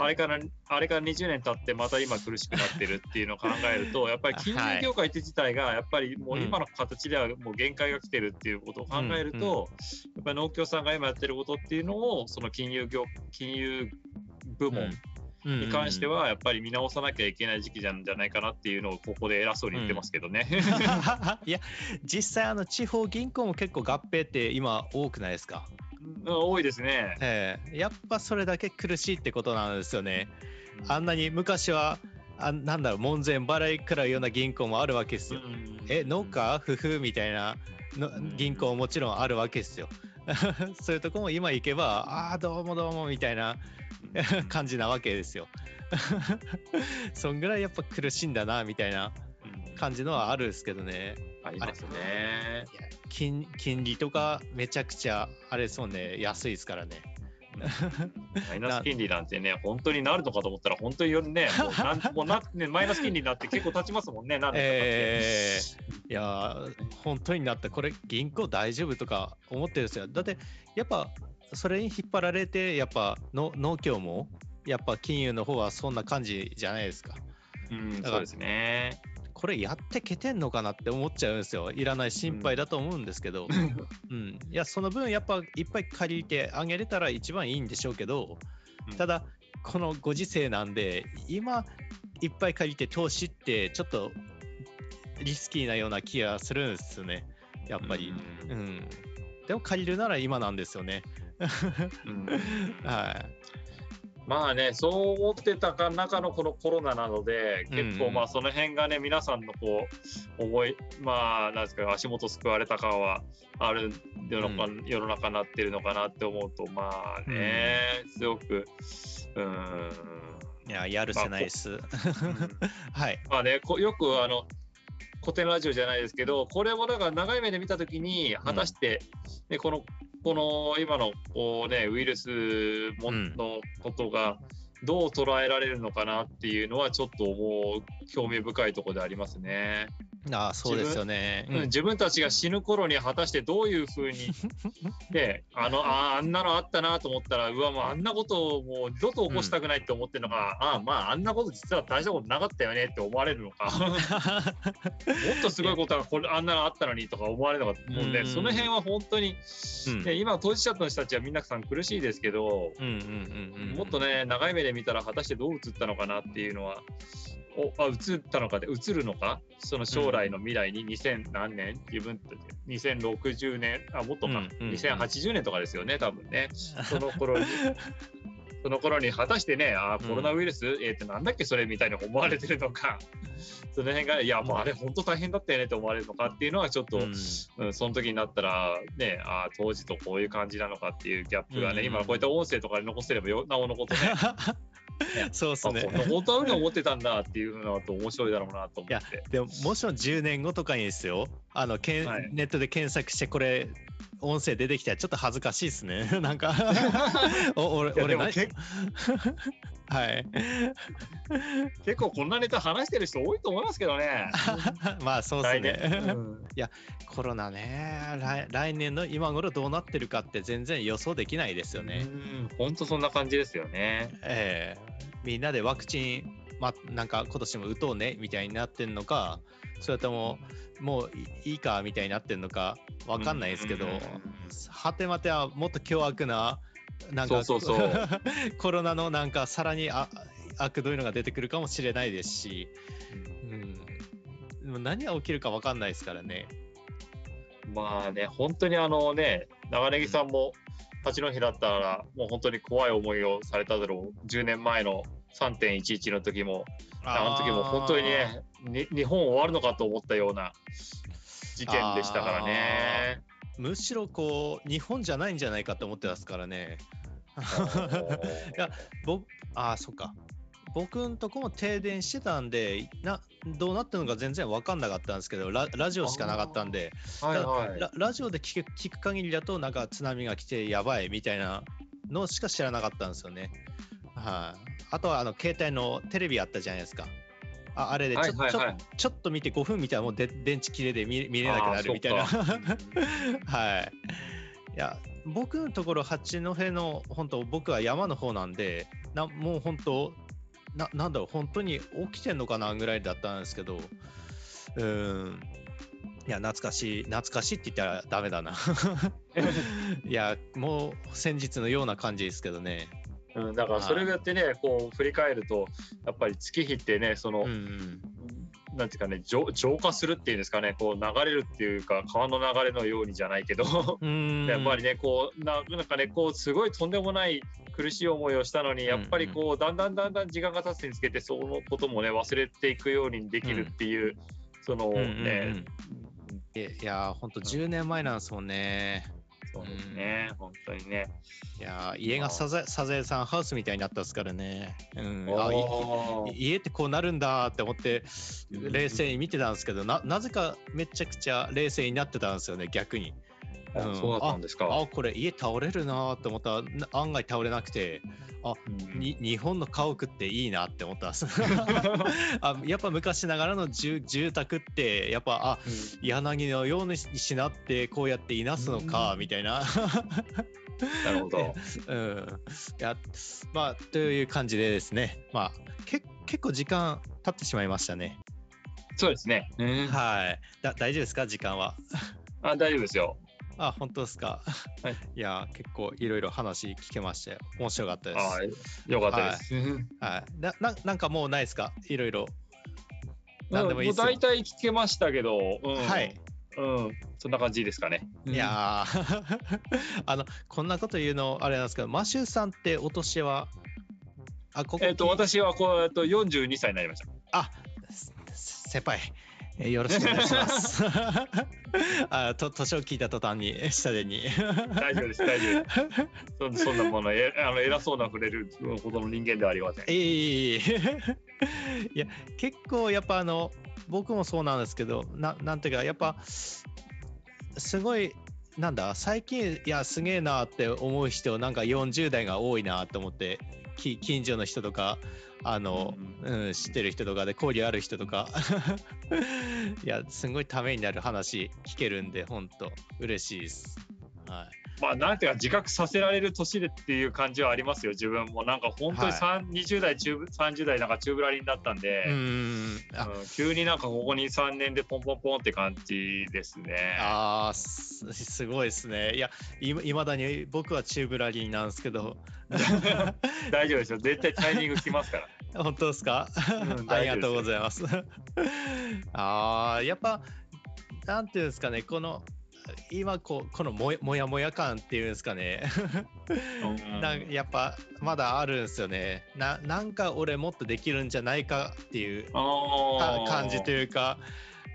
あれから、あれから20年経って、また今苦しくなってるっていうのを考えると、やっぱり 金融業界って自体が、やっぱりもう今の形ではもう限界が来てるっていうことを考えると、やっぱり農協さんが今やってることっていうのを、その金融業、金融部門、に関してはやっぱり見直さなきゃいけない時期なんじゃないかなっていうのをここで偉そうに言ってますけどね。うん、いや実際あの地方銀行も結構合併って今多くないですか？多いですね、えー、やっぱそれだけ苦しいってことなんですよね。あんなに昔はあなんだろう門前払いくらいような銀行もあるわけですよ。え農家？夫婦みたいなの銀行ももちろんあるわけですよ。そういうとこも今行けばああどうもどうもみたいな 感じなわけですよ。そんぐらいやっぱ苦しいんだなみたいな感じのはあるんですけどね。ありますね金。金利とかめちゃくちゃあれそうね安いですからね。マイナス金利なんてね、本当になるのかと思ったら、本当によね、もうなんもうなねマイナス金利になって結構経ちますもんね、なんえー、いや、本当になって、これ、銀行大丈夫とか思ってるんですよ。だって、やっぱ、それに引っ張られて、やっぱの農協も、やっぱ金融の方はそんな感じじゃないですか。うん、そうですね。これやってけてんのかなって思っちゃうんですよ。いらない心配だと思うんですけど、うん、いや、その分やっぱいっぱい借りてあげれたら一番いいんでしょうけど、ただ、このご時世なんで、今いっぱい借りて投資ってちょっとリスキーなような気がするんですよね、やっぱり。うん、うん、でも借りるなら今なんですよね。うん、はい。まあね、そう思ってたか中のこのコロナなので、結構まあその辺がね、皆さんのこう、思い、まあ、なんですか、足元救われた感はある世の中,、世の中になってるのかなって思うと、まあね、すごく、うん。いや、やるせないです。はい。まあね、こよくあの、古典ラジオじゃないですけど、これもだから長い目で見たときに、果たして、ね、このこの今のこう、ね、ウイルスものことがどう捉えられるのかなっていうのはちょっともう興味深いところでありますね。ああそうですよね、うん、自分たちが死ぬ頃に果たしてどういうふうに であのああんなのあったなと思ったらうわもうあんなことをもう二度と起こしたくないって思ってるのか、うん、ああまああんなこと実は大したことなかったよねって思われるのか。もっとすごいことがこれあんなのあったのにとか思われるのかもうね、うん、その辺は本当に、ね、今当事者の人たちはみんなさん苦しいですけど、もっとね長い目で見たら果たしてどう映ったのかなっていうのはおあ映ったのかで映るのか？その将来の未来に2000何年？自分2060年？あもっとか、うんうん、2080年とかですよね？多分ね。その頃に。その頃に果たしてねあコロナウイルス、うん、えー、ってなんだっけ？それみたいに思われてるのか。その辺がいやもうあれ本当大変だったよねって思われるのかっていうのはちょっと、うん、うん、その時になったらねあ当時とこういう感じなのかっていうギャップがね、うん、今こういった音声とかで残せればよなおのことね そうっすね。本当は思ってたんだっていうのと面白いだろうなと思って。でももちろん10年後とかにですよあのけん、はい、ネットで検索してこれ音声出てきたらちょっと恥ずかしいですね。なんか お俺、俺何？はい。結構こんなネタ話してる人多いと思いますけどね。まあそうですね。うん、いや、コロナね来、来年の今頃どうなってるかって全然予想できないですよね。本当そんな感じですよね。ええー、みんなでワクチン、ま、なんか今年も打とうねみたいになってんのか、それとももういいかみたいになってんのかわかんないですけど、はてまてはもっと凶悪ななんかそうそうそう。コロナのなんかさらにあ悪どいのが出てくるかもしれないですし、うん、何が起きるか分かんないですからね。まあね、本当にあのね、長ネギさんも八戸だったら、もう本当に怖い思いをされただろう、10年前の3.11の時も、あの時も本当にねに、日本終わるのかと思ったような事件でしたからね。むしろこう日本じゃないんじゃないかと思ってますからね。いや僕あそっか。僕んとこも停電してたんでなどうなったのか全然分かんなかったんですけどララジオしかなかったんで、はいはい、ララジオで聞く聞く限りだとなんか津波が来てやばいみたいなのしか知らなかったんですよね。はい、あとはあの携帯のテレビあったじゃないですか。ああれでちょ,、はいはいはい、ちょっと見て5分見たらもうで電池切れで見見れなくなるみたいな。はい。いや僕のところ八戸の本当僕は山の方なんでなもう本当ななんだろう本当に起きてんのかなぐらいだったんですけどうんいや懐かしい懐かしいって言ったらダメだな いやもう先日のような感じですけどねうん、だからそれをやってね、こう振り返ると、やっぱり月日ってね、その、うんうん、なんていうかね浄、浄化するっていうんですかね、こう流れるっていうか、川の流れのようにじゃないけど、やっぱりね、こうな、なんかね、こう、すごいとんでもない苦しい思いをしたのに、やっぱりこう、だんだんだんだん時間が経つにつけて、そのこともね、忘れていくようにできるっていう、うん、そのね、うんうんうん。いや、本当10年前なんですもんね。そうですね、うん、本当にね。いや家がサザサザエさんハウスみたいになったですからね。うん、あ家ってこうなるんだって思って冷静に見てたんですけど、ななぜかめちゃくちゃ冷静になってたんですよね逆に。うん、そうだったんですか。あこれ家倒れるなと思ったら案外倒れなくて。あ、うん、に日本の家屋っていいなって思った あやっぱ昔ながらの住住宅ってやっぱあ、うん、柳のようにしなってこうやっていなすのか、みたいななるほど。うん。や、まあ、という感じでですね、まあ、け結構時間経ってしまいましたね。そうですね。はい。だ大丈夫ですか、時間は。あ大丈夫ですよ。あ、本当ですか？はい、いや、結構いろいろ話聞けまして、面白かったです。あよかったです。はい。はい、なななんかもうないですか？いろいろ。何でもいいですよ。大体聞けましたけど、うん、はい。うん、そんな感じですかね。いや あの、こんなこと言うのあれなんですけど、マシューさんってお年は？あ、ここえっ、と、私はこう、えっと、42歳になりました。あ、先輩。よろしくお願いします。あと年を聞いた途端に下手に。大丈夫です、大丈夫そ。そんなものえあの偉そうな触れるほどの人間ではありません。え いや結構やっぱあの僕もそうなんですけどななんていうかやっぱすごいなんだ最近いやすげえなって思う人なんか40代が多いなと思って近所の人とかあの、うん、知ってる人とかで交流ある人とか。いやすごいためになる話聞けるんで本当嬉しいです。はい、まあなんていうか自覚させられる年でっていう感じはありますよ自分も。なんか本当に、はい、20代中30代なんか中ぶらりんだったんでうん、急になんかここに3年でポンポンポンって感じですね。ああすごいですね。いやいまだに僕は中ぶらりんなんですけど。大丈夫ですよ。絶対タイミング来ますから。本当ですか、うん、ありがとうございます。ああやっぱなんていうんですかねこの今ここのももやもや感っていうんですかね。なやっぱまだあるんですよね。ななんか俺もっとできるんじゃないかっていう感じというか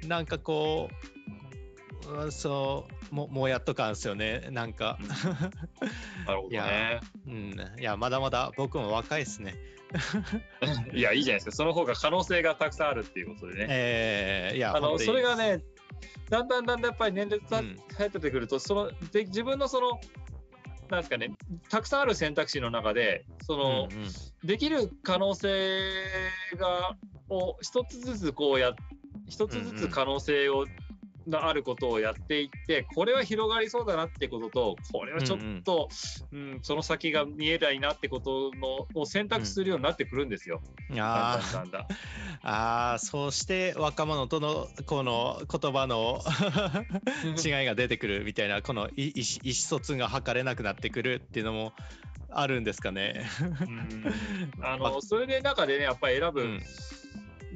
なんかこうそうももやっと感ですよね。なんか。なるほどね。いや,、うん、いやまだまだ僕も若いですね。いやいいじゃないですか。その方が可能性がたくさんあるっていうことでね。えー、いやあのそれがねだんだんだんだんやっぱり年齢が入ってくると、そので自分のそのなんですかね、たくさんある選択肢の中で、その、うんうん、できる可能性が、を一つずつこうや、一つずつ可能性をがあることをやっていってこれは広がりそうだなってこととこれはちょっと、うん、うんうん、その先が見えないなってことのを選択するようになってくるんですよ。うん、ああそうして若者とのこの言葉の 違いが出てくるみたいなこの意思疎通が図れなくなってくるっていうのもあるんですかね。あの それで中でねやっぱり選ぶ、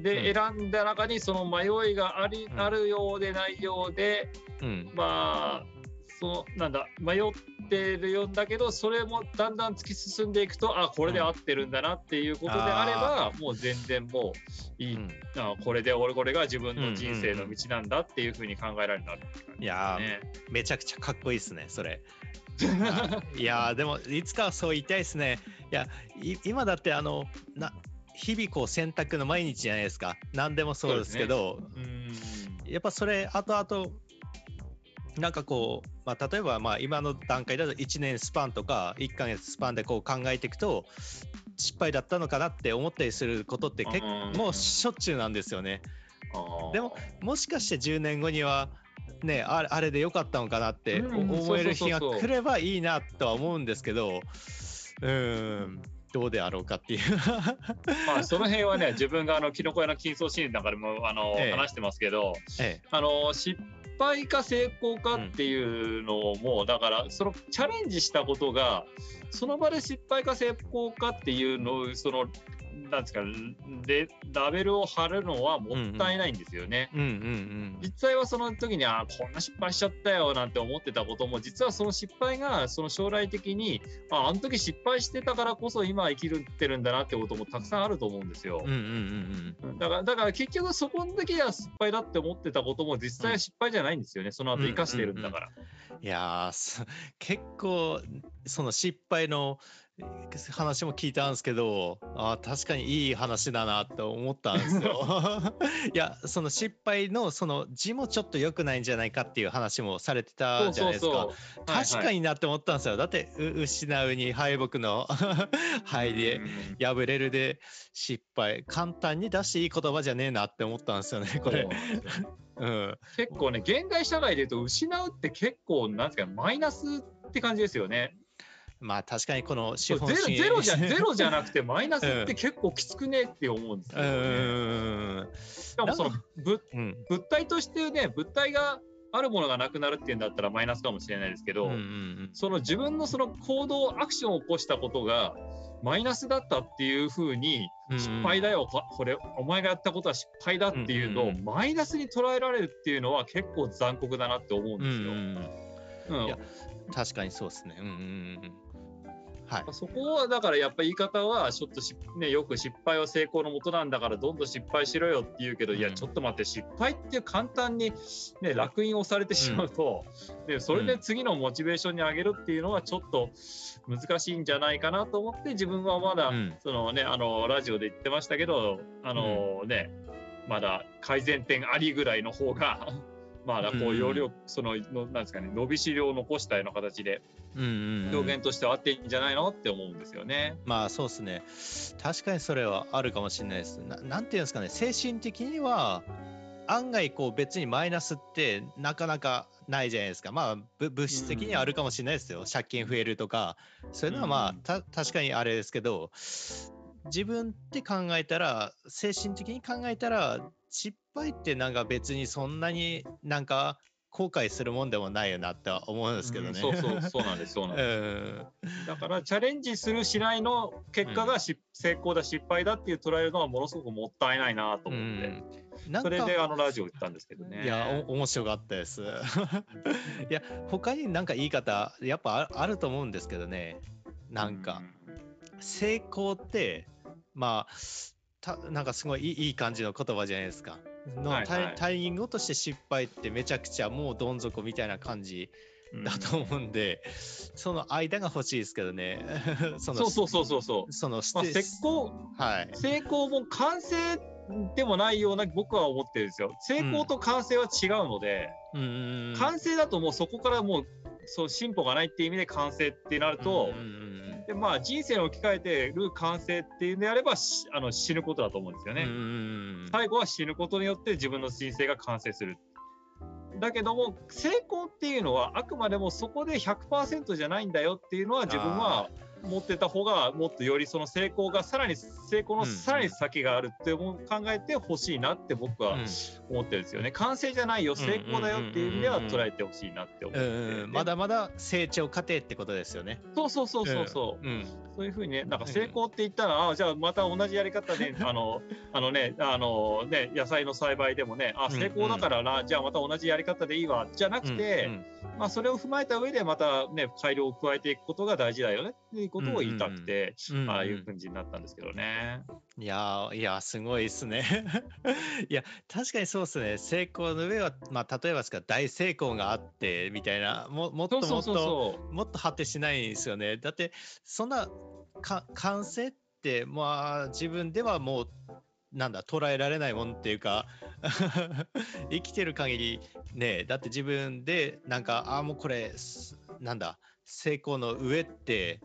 で、選んだ中にその迷いがあり、あるようでないようで、まあそのなんだ迷ってるようだけどそれもだんだん突き進んでいくとあこれで合ってるんだなっていうことであれば、もう全然もういい、あこれで俺これが自分の人生の道なんだっていうふうに考えられるなる、いやめちゃくちゃかっこいいですねそれ。いやでもいつかそう言いたいですね。いや今だってあのな日々こう選択の毎日じゃないですか。何でもそうですけど、ね、やっぱそれ後々なんかこう、まあ、例えばまあ今の段階だと1年スパンとか1ヶ月スパンでこう考えていくと失敗だったのかなって思ったりすることって結構もうしょっちゅうなんですよね。でももしかして10年後にはねあれあれでよかったのかなって思える日が来ればいいなとは思うんですけど。うんどうであろうかっていう。まあその辺はね自分があのキノコ屋の金層心理の中でもあの、ええ、話してますけど、え、あの失敗か成功かっていうのも、うん、だからそのチャレンジしたことがその場で失敗か成功かっていうのをそのなんですかでラベルを貼るのはもったいないんですよね。実際はその時にあこんな失敗しちゃったよなんて思ってたことも実はその失敗がその将来的にああの時失敗してたからこそ今生きてるんだなってこともたくさんあると思うんですよ。だからだから結局そこの時は失敗だって思ってたことも実際は失敗じゃないんですよね、その後生かしてるんだから。いや 結構その失敗の話も聞いたんですけどあ確かにいい話だなって思ったんですよ。いやその失敗のその字もちょっと良くないんじゃないかっていう話もされてたじゃないですか。確かになって思ったんですよ。だって失うに敗北の 敗で破れるで失敗簡単に出していい言葉じゃねえなって思ったんですよねこれ。うん、結構ね現代社会でいうと失うって結構なんですかマイナスって感じですよね。まあ確かにこの資本主義。ゼロじゃゼロじゃなくてマイナスって結構きつくねって思うんですよね。うんしかもその物,、物体としてね物体があるものがなくなるっていうんだったらマイナスかもしれないですけど、うんうんうん、その自分のその行動アクションを起こしたことがマイナスだったっていうふうに失敗だよ、うんうん、これお前がやったことは失敗だっていうのをマイナスに捉えられるっていうのは結構残酷だなって思うんですよ。うんうんうん、いや確かにそうですね。うんうんうんはい、そこはだからやっぱり言い方はちょっとし、ね、よく失敗は成功のもとなんだからどんどん失敗しろよって言うけど、うん、いやちょっと待って失敗って簡単に、ね、烙印をされてしまうと、うん、でそれで次のモチベーションに上げるっていうのはちょっと難しいんじゃないかなと思って自分はまだ、うん、そのね、あのラジオで言ってましたけどあの、ねまだ改善点ありぐらいの方がまあ、こう容量、そののなんですかね伸びしろを残したような形で表現としてはあっていいんじゃないのって思うんですよね。まあそうですね確かにそれはあるかもしれないです。ななんていうんですかね精神的には案外こう別にマイナスってなかなかないじゃないですか。まあ物質的にはあるかもしれないですよ。借金増えるとかそういうのはまあた確かにあれですけど自分って考えたら精神的に考えたら失敗ってなんか別にそんなになんか後悔するもんでもないよなって思うんですけどね。うん、そうそうそうなんですそうなんです、うん、だからチャレンジするしないの結果がし、うん、成功だ失敗だっていう捉えるのはものすごくもったいないなと思って、うん、それであのラジオ行ったんですけどね。いや面白かったです。いや他になんか言い方やっぱあると思うんですけどねなんか、成功ってまあたなんかすごいいい感じの言葉じゃないですか。の、はいはい、タイミングとして失敗ってめちゃくちゃもうどん底みたいな感じだと思うんで、うん、その間が欲しいですけどね。そのそうそうそうそうそう。その、まあ、成功、はい、成功も完成でもないような僕は思ってるんですよ。成功と完成は違うので、うん、完成だともうそこからもうそう進歩がないっていう意味で完成ってなると、でまあ、人生に置き換えてる完成っていうんであればあの死ぬことだと思うんですよね。最後は死ぬことによって自分の人生が完成する。だけども成功っていうのはあくまでもそこで100%じゃないんだよっていうのは自分は持ってた方がもっとよりその成功がさらに成功のさらに先があるって考えてほしいなって僕は思ってるんですよね。完成じゃないよ成功だよっていう意味では捉えてほしいなって思って、ね、まだまだ成長過程ってことですよね。そうそうそうそうそう。うん、そういうふうにねなんか成功って言ったら、あじゃあまた同じやり方であのあのねあのね野菜の栽培でもねあ成功だからな、じゃあまた同じやり方でいいわじゃなくて、まあそれを踏まえた上でまたね改良を加えていくことが大事だよねっていうことを言いたくて、ああいう感じになったんですけどね。いやいやすごいですね。いや確かにそうですね成功の上は、まあ、例えばですか大成功があってみたいなももっともっともっと果てしないんですよね。だってそんなか完成ってまあ自分ではもうなんだ捉えられないもんっていうか 生きてる限りねだって自分でなんかああもうこれなんだ成功の上って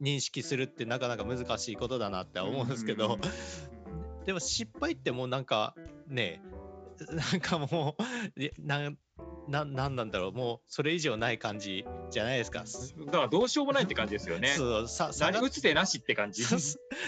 認識するってなかなか難しいことだなって思うんですけど、でも失敗ってもうなんかねなんかもうなななんなんだろうもうそれ以上ない感じじゃないですか。だからどうしようもないって感じですよね。そうさ何打つてなしって感じ。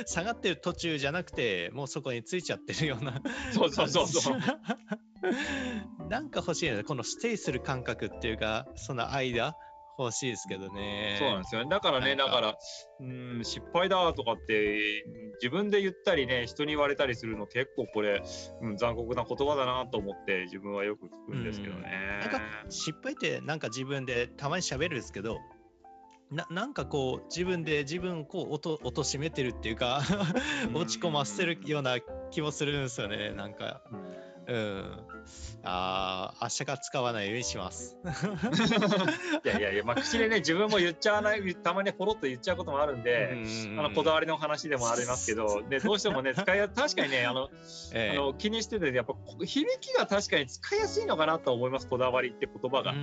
下がってる途中じゃなくてもうそこについちゃってるような。そうそうそうそう。なんか欲しいよね。このステイする感覚っていうかその間欲しいですけどね。そうなんですよね。だからね、だから、うん、失敗だとかって、自分で言ったりね、人に言われたりするの結構これ、うん、残酷な言葉だなと思って、自分はよく聞くんですけどね。なんか、失敗ってなんか自分でたまに喋るんですけど、ななんかこう自分で自分をこう落と落としめてるっていうか落ち込ませてるような気もするんですよねなんか。うんうん。ああ、明日から使わないようにします。いやいやいや、まあ、口でね、自分も言っちゃわない、たまにポロッと言っちゃうこともあるんで、んあのこだわりの話でもありますけど、でどうしてもね、使いや確かにね、あの、ええ、あの気にしてて、やっぱ響きが確かに使いやすいのかなと思います、こだわりって言葉が。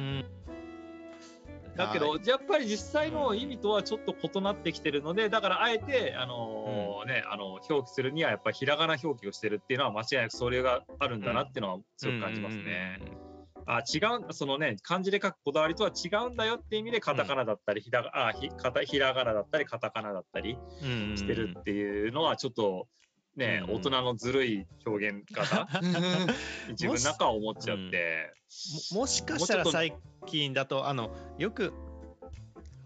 だけど、やっぱり実際の意味とはちょっと異なってきてるので、だからあえて、あのー、ね、あの表記するにはやっぱりひらがな表記をしてるっていうのは間違いなくそれがあるんだなっていうのはすごく感じますね。あ違うそのね漢字で書くこだわりとは違うんだよっていう意味でカタカナだったり、ひらあひひらがなだったりカタカナだったりしてるっていうのはちょっとね、大人のずるい表現方自分の中は思っちゃって。もしかしたら最近だとあのよく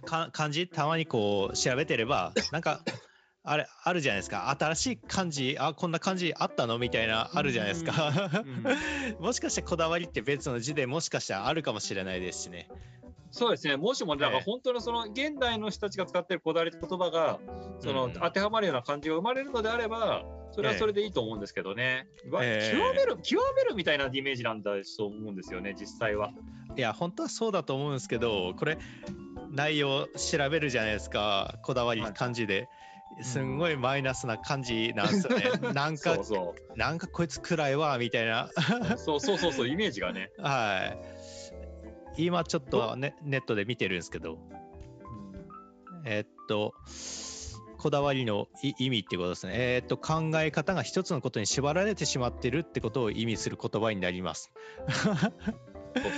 か漢字たまにこう調べてればなんかあれあるじゃないですか。新しい漢字あこんな漢字あったのみたいなあるじゃないですか。もしかしてこだわりって別の字でもしかしたらあるかもしれないですしね。そうですね、もしも、だから本当のその現代の人たちが使っているこだわりって言葉が、その当てはまるような漢字が生まれるのであれば、それはそれでいいと思うんですけどね、えー、極める、極めるみたいなイメージなんだと思うんですよね、実際は。いや、本当はそうだと思うんですけど、これ、内容調べるじゃないですか、こだわり漢字で。はいすんごいマイナスな感じなんですよね。なんかそうなんかこいつ暗いわみたいな。そうそうそうそうイメージがね。はい。今ちょっとネネットで見てるんですけど、えっとこだわりの意味ってことですね。えっ、と、考え方が一つのことに縛られてしまってるってことを意味する言葉になります。そうそ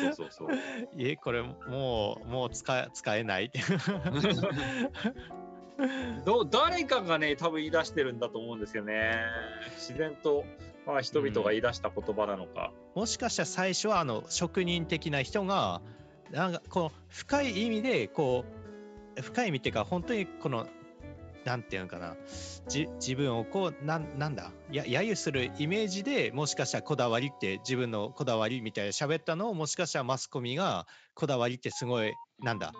うそうそう。え、これもう、もう使使えない ど誰かがね、多分言い出してるんだと思うんですよね。自然と、まあ、人々が言い出した言葉なのか。うん、もしかしたら最初はあの職人的な人が、なんかこの深い意味で、こう、深い意味っていうか、本当にこのなんていうのかな。じ自分をこうなんなんだ？や揶揄するイメージでもしかしたらこだわりって自分のこだわりみたいな喋ったのをもしかしたらマスコミがこだわりってすごいなんだ？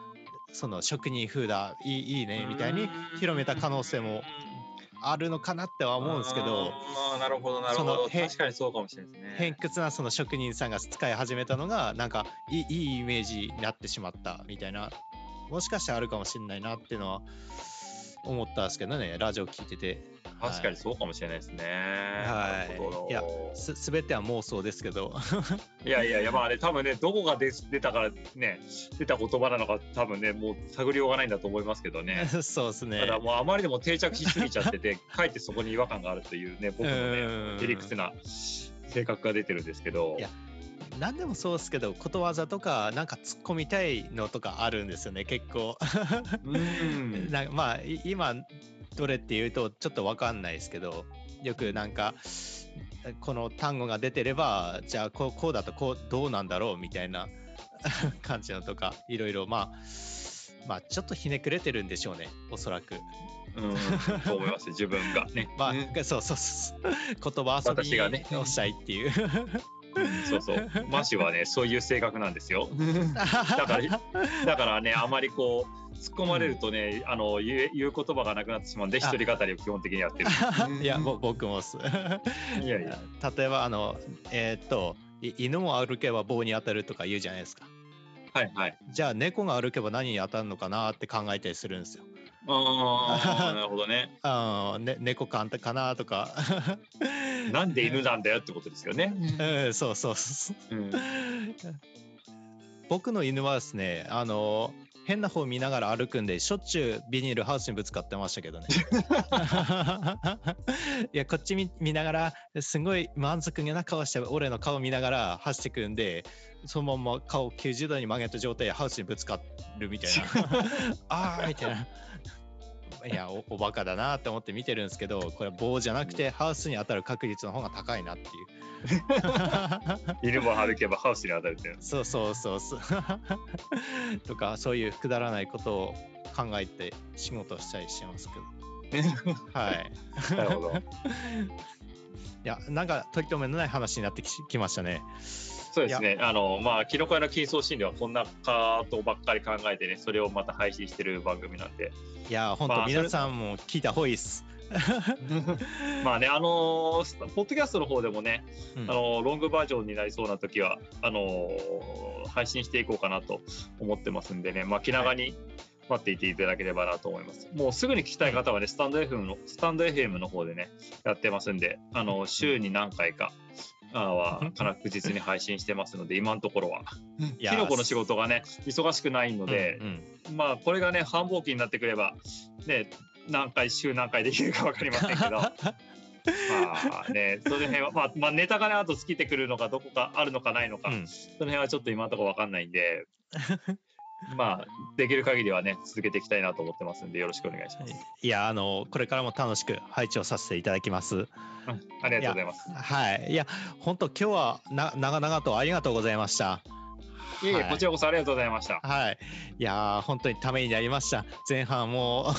その職人風だ。いいいいね。みたいに広めた可能性もあるのかなっては思うんですけどまあなるほどなるほど。確かにそうかもしれないですね。偏屈なその職人さんが使い始めたのがなんかいいいいイメージになってしまったみたいなもしかしたらあるかもしれないなっていうのは思ったんですけどね、ラジオ聞いてて。確かにそうかもしれないですね。はい。いや、す、すべては妄想ですけど。いやいやいや、まあね、多分ね、どこが出出たからね、出た言葉なのか、多分ね、もう探りようがないんだと思いますけどね。そうですね。ただもうあまりでも定着しすぎちゃってて、かえってそこに違和感があるというね、僕のね、へりくつな性格が出てるんですけど。いや何でもそうですけどことわざとかなんか突っ込みたいのとかあるんですよね結構うん なまあ今どれっていうとちょっと分かんないですけどよくなんかこの単語が出てればじゃあこうこうだとこうどうなんだろうみたいな 感じのとかいろいろまあまあちょっとひねくれてるんでしょうねおそらく。うん、と思います自分がね。まあ、そうそうそう。言葉遊びをしたいっていう。そうそう。マシはね、そういう性格なんですよ。だから、だからね、あまりこう、突っ込まれるとね、うん、あの言言う言葉がなくなってしまうんで、一人語りを基本的にやってる。いや、僕もす。いやいや。例えば、あの、えー、っと、犬も歩けば棒に当たるとか言うじゃないですか。はいはい。じゃあ、猫が歩けば何に当たるのかなって考えたりするんですよ。ああ、なるほどね。あね猫かんかなとか。なんで犬なんだよってことですよね。うん、そうそうそう。うん、僕の犬はですね、あの、変な方見ながら歩くんで、しょっちゅうビニールハウスにぶつかってましたけどね。いや、こっち見見ながら、すごい満足げな顔して、俺の顔見ながら走ってくんで、そのまま顔90度に曲げた状態でハウスにぶつかるみたいな。ああみたいな。いやお、おバカだなって思って見てるんですけど、これ棒じゃなくてハウスに当たる確率の方が高いなっていう。犬も歩けばハウスに当たるってそうそうそうそう。とか、そういうくだらないことを考えて仕事したりしますけど。はい。なるほど。いや、なんか取り留めのない話になってきましたね。そうですね。あの、まあ、キノコ屋の金層心理はこんなことばっかり考えてね、それをまた配信してる番組なんで。いや、本当、まあ、皆さんも聞いた方がいいです。まあね、あのー、ポッドキャストの方でもね、うん、あのー、ロングバージョンになりそうな時は、あのー、配信していこうかなと思ってますんでね、まあ、気長に待っていていただければなと思います。もうすぐに聞きたい方はね、スタンド FM の、スタンド FM の方でね、やってますんで、あの、週に何回か、は確実に配信してますので、今のところは。キノコの仕事がね、忙しくないので、うんうん、まあ、これがね、繁忙期になってくれば、ね、何回、週何回できるか分かりませんけど。まあね、その辺は、まあ、まあ、ネタがね、あと尽きてくるのか、どこかあるのかないのか、うん、その辺はちょっと今のところ分かんないんで、まあ、できる限りはね、続けていきたいなと思ってますんで、よろしくお願いします。いや、あの、これからも楽しく配置をさせていただきます。ありがとうございます。はい。いや、本当今日はな長々とありがとうございました。いえいえ、こちらこそありがとうございました。はい。いや本当にためになりました。前半も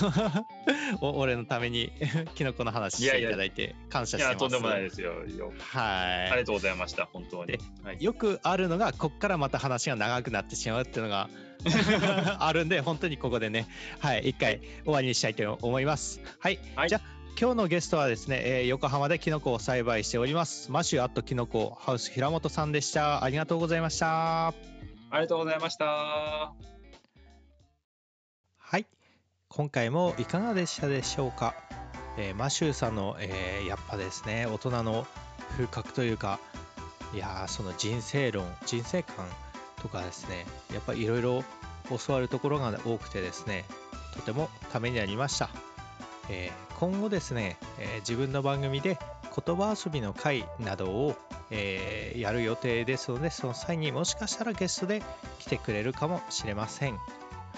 お俺のために キノコの話していただいて感謝してます。いや、とんでもないですよ。はい。ありがとうございました。本当に。はい、よくあるのが、こっからまた話が長くなってしまうっていうのが あるんで、本当にここでね、はい、一回終わりにしたいと思います。はい。はい、じゃ今日のゲストはですね、えー、横浜でキノコを栽培しております、マシュアットキノコハウス平本さんでした。ありがとうございました。ありがとうございました。はい。今回もいかがでしたでしょうか？えー、マシューさんの、えー、やっぱですね、大人の風格というか、いやその人生論、人生観とかですね、やっぱりいろいろ教わるところが多くてですね、とてもためになりました。えー、今後ですね、え自分の番組で言葉遊びの会などをえー、やる予定ですので、その際にもしかしたらゲストで来てくれるかもしれません。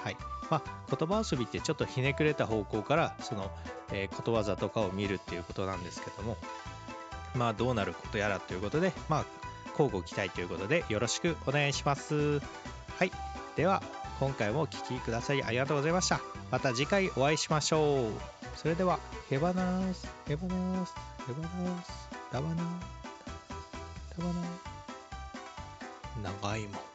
はい。まあ、言葉遊びってちょっとひねくれた方向から、その、え、ことわざとかを見るっていうことなんですけども、まあ、どうなることやらということで、まあ、交互期待ということで、よろしくお願いします。はい。では、今回もお聴きくださりありがとうございました。また次回お会いしましょう。それでは、ヘバナース、ヘバナース、ヘバナース、ダバナース。長いもん